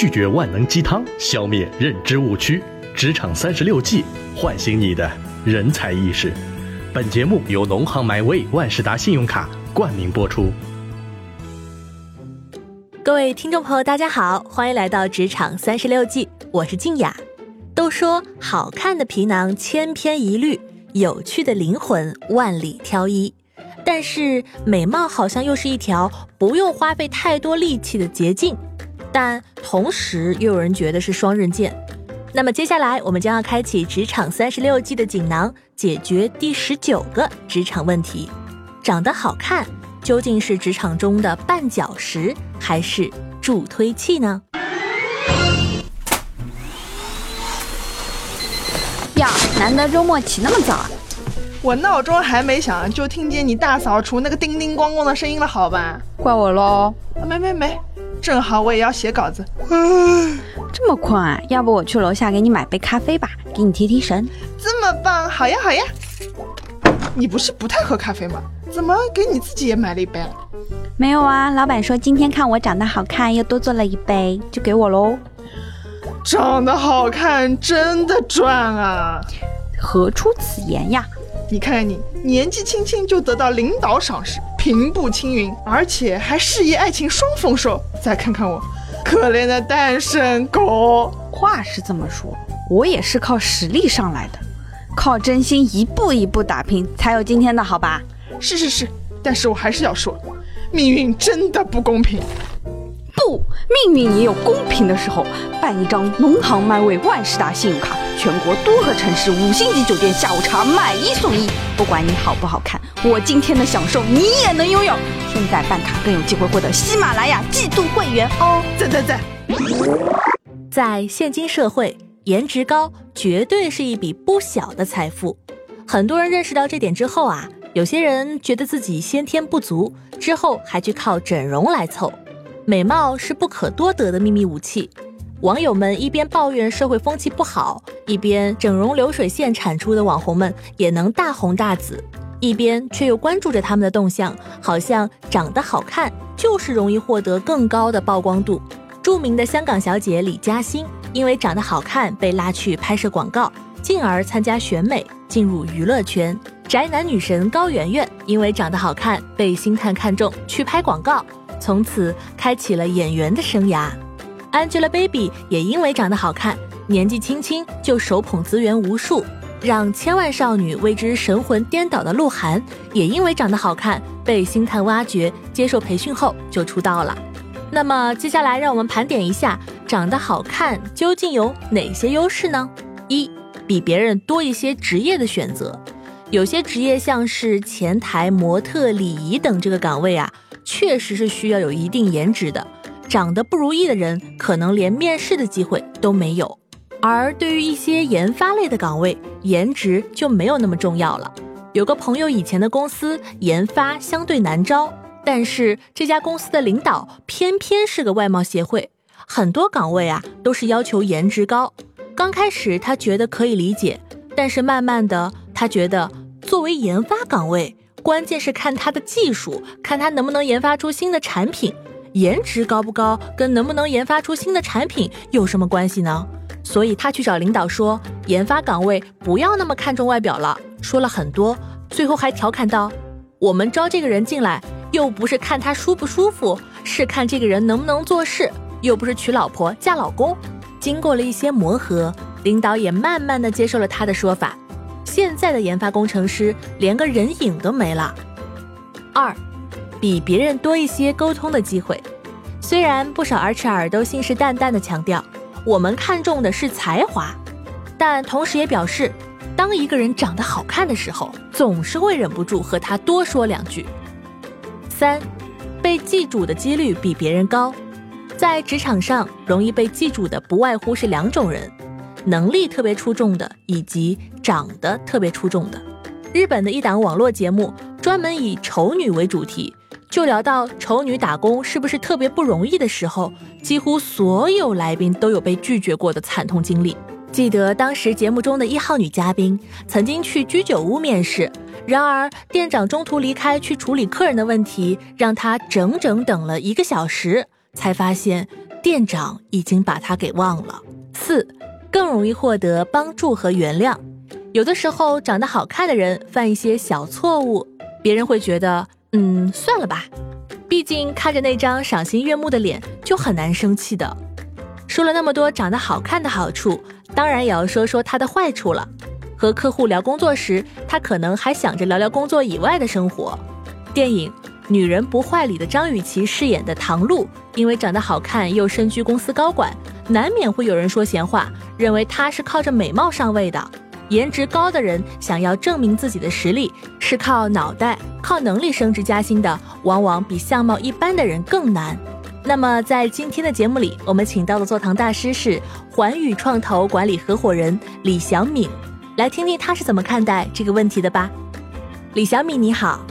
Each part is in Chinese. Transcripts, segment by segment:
拒绝万能鸡汤，消灭认知误区。职场三十六计，唤醒你的人才意识。本节目由农行 MyWay 万事达信用卡冠名播出。各位听众朋友，大家好，欢迎来到职场三十六计，我是静雅。都说好看的皮囊千篇一律，有趣的灵魂万里挑一。但是美貌好像又是一条不用花费太多力气的捷径，但同时又有人觉得是双刃剑。那么接下来我们将要开启职场三十六计的锦囊，解决第十九个职场问题：长得好看究竟是职场中的绊脚石还是助推器呢？呀，难得周末起那么早啊！我闹钟还没响，就听见你大扫除那个叮叮咣咣的声音了，好吧？怪我喽？没没没，正好我也要写稿子。这么困啊？要不我去楼下给你买杯咖啡吧，给你提提神。这么棒，好呀好呀。你不是不太喝咖啡吗？怎么给你自己也买了一杯了？没有啊，老板说今天看我长得好看，又多做了一杯，就给我喽。长得好看真的赚啊？何出此言呀？你看看你，年纪轻轻就得到领导赏识，平步青云，而且还事业爱情双丰收。再看看我，可怜的单身狗。话是这么说，我也是靠实力上来的，靠真心一步一步打拼，才有今天的好吧？是是是，但是我还是要说，命运真的不公平。不，命运也有公平的时候。办一张农行 MyWay 万事达信用卡，全国多个城市五星级酒店下午茶买一送一。不管你好不好看，我今天的享受你也能拥有。现在办卡更有机会获得喜马拉雅季度会员哦！赞赞赞！在现今社会，颜值高绝对是一笔不小的财富。很多人认识到这点之后啊，有些人觉得自己先天不足，之后还去靠整容来凑。美貌是不可多得的秘密武器。网友们一边抱怨社会风气不好，一边整容流水线产出的网红们也能大红大紫，一边却又关注着他们的动向，好像长得好看就是容易获得更高的曝光度。著名的香港小姐李嘉欣因为长得好看被拉去拍摄广告，进而参加选美进入娱乐圈。宅男女神高圆圆因为长得好看被星探看中去拍广告。从此开启了演员的生涯，Angelababy 也因为长得好看，年纪轻轻就手捧资源无数，让千万少女为之神魂颠倒的鹿晗，也因为长得好看被星探挖掘，接受培训后就出道了。那么接下来让我们盘点一下，长得好看究竟有哪些优势呢？一，比别人多一些职业的选择，有些职业像是前台、模特、礼仪等这个岗位啊。确实是需要有一定颜值的，长得不如意的人可能连面试的机会都没有。而对于一些研发类的岗位，颜值就没有那么重要了。有个朋友以前的公司研发相对难招，但是这家公司的领导偏偏是个外貌协会，很多岗位啊都是要求颜值高。刚开始他觉得可以理解，但是慢慢的他觉得作为研发岗位。关键是看他的技术，看他能不能研发出新的产品。颜值高不高，跟能不能研发出新的产品有什么关系呢？所以他去找领导说，研发岗位不要那么看重外表了。说了很多，最后还调侃道：“我们招这个人进来，又不是看他舒不舒服，是看这个人能不能做事，又不是娶老婆嫁老公。”经过了一些磨合，领导也慢慢的接受了他的说法。现在的研发工程师连个人影都没了。二，比别人多一些沟通的机会。虽然不少 HR 都信誓旦旦地强调我们看重的是才华，但同时也表示，当一个人长得好看的时候，总是会忍不住和他多说两句。三，被记住的几率比别人高。在职场上，容易被记住的不外乎是两种人。能力特别出众的，以及长得特别出众的。日本的一档网络节目专门以丑女为主题，就聊到丑女打工是不是特别不容易的时候，几乎所有来宾都有被拒绝过的惨痛经历。记得当时节目中的一号女嘉宾曾经去居酒屋面试，然而店长中途离开去处理客人的问题，让她整整等了一个小时，才发现店长已经把她给忘了。四，更容易获得帮助和原谅。有的时候，长得好看的人犯一些小错误，别人会觉得，嗯，算了吧。毕竟看着那张赏心悦目的脸，就很难生气的。说了那么多长得好看的好处，当然也要说说它的坏处了。和客户聊工作时，他可能还想着聊聊工作以外的生活。电影《女人不坏》里的张雨绮饰演的唐露，因为长得好看又身居公司高管，难免会有人说闲话，认为他是靠着美貌上位的。颜值高的人想要证明自己的实力，是靠脑袋、靠能力升职加薪的，往往比相貌一般的人更难。那么，在今天的节目里，我们请到的座堂大师是环宇创投管理合伙人李小敏。来听听他是怎么看待这个问题的吧。李小米你好，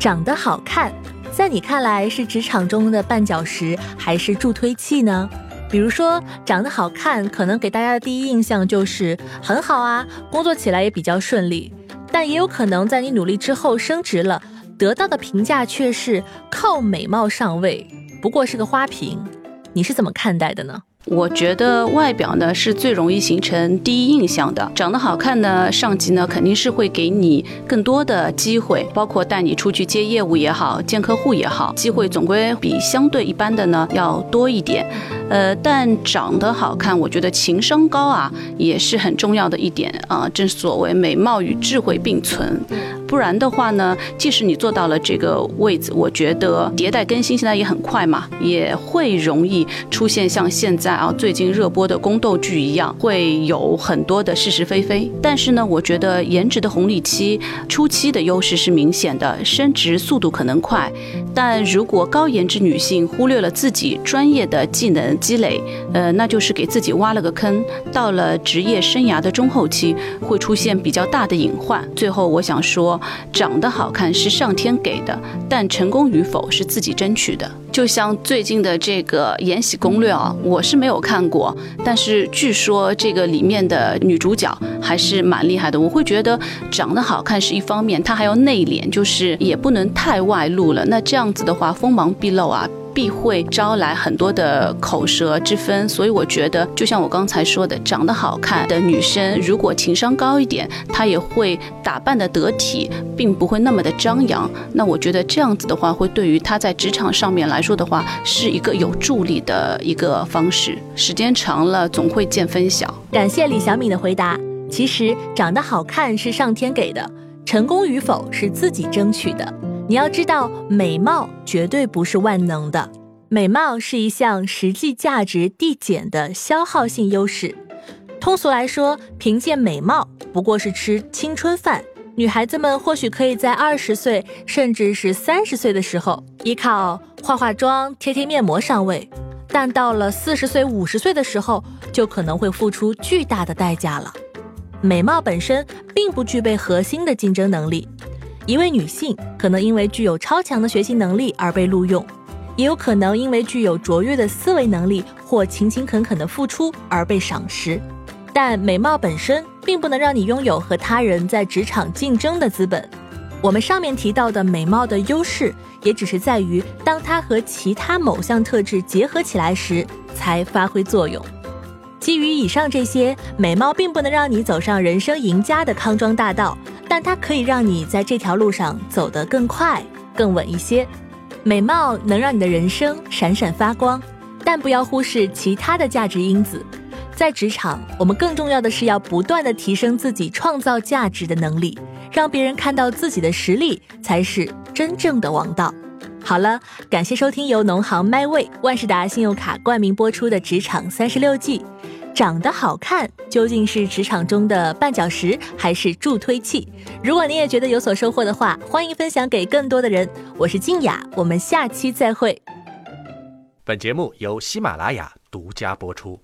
长得好看，在你看来是职场中的绊脚石还是助推器呢？比如说，长得好看，可能给大家的第一印象就是很好啊，工作起来也比较顺利。但也有可能在你努力之后升职了，得到的评价却是靠美貌上位，不过是个花瓶。你是怎么看待的呢？我觉得外表呢是最容易形成第一印象的，长得好看呢，上级呢肯定是会给你更多的机会，包括带你出去接业务也好，见客户也好，机会总归比相对一般的呢要多一点。呃，但长得好看，我觉得情商高啊也是很重要的一点啊。正所谓美貌与智慧并存，不然的话呢，即使你做到了这个位置，我觉得迭代更新现在也很快嘛，也会容易出现像现在啊最近热播的宫斗剧一样，会有很多的是是非非。但是呢，我觉得颜值的红利期初期的优势是明显的，升职速度可能快。但如果高颜值女性忽略了自己专业的技能，积累，呃，那就是给自己挖了个坑。到了职业生涯的中后期，会出现比较大的隐患。最后，我想说，长得好看是上天给的，但成功与否是自己争取的。就像最近的这个《延禧攻略》啊，我是没有看过，但是据说这个里面的女主角还是蛮厉害的。我会觉得长得好看是一方面，她还要内敛，就是也不能太外露了。那这样子的话，锋芒毕露啊。必会招来很多的口舌之分，所以我觉得，就像我刚才说的，长得好看的女生，如果情商高一点，她也会打扮的得体，并不会那么的张扬。那我觉得这样子的话，会对于她在职场上面来说的话，是一个有助力的一个方式。时间长了，总会见分晓。感谢李小敏的回答。其实长得好看是上天给的，成功与否是自己争取的。你要知道，美貌绝对不是万能的，美貌是一项实际价值递减的消耗性优势。通俗来说，凭借美貌不过是吃青春饭。女孩子们或许可以在二十岁甚至是三十岁的时候依靠化化妆、贴贴面膜上位，但到了四十岁、五十岁的时候，就可能会付出巨大的代价了。美貌本身并不具备核心的竞争能力。一位女性可能因为具有超强的学习能力而被录用，也有可能因为具有卓越的思维能力或勤勤恳恳的付出而被赏识。但美貌本身并不能让你拥有和他人在职场竞争的资本。我们上面提到的美貌的优势，也只是在于当它和其他某项特质结合起来时才发挥作用。基于以上这些，美貌并不能让你走上人生赢家的康庄大道。但它可以让你在这条路上走得更快、更稳一些。美貌能让你的人生闪闪发光，但不要忽视其他的价值因子。在职场，我们更重要的是要不断的提升自己创造价值的能力，让别人看到自己的实力才是真正的王道。好了，感谢收听由农行迈威万事达信用卡冠名播出的《职场三十六计》。长得好看究竟是职场中的绊脚石还是助推器？如果你也觉得有所收获的话，欢迎分享给更多的人。我是静雅，我们下期再会。本节目由喜马拉雅独家播出。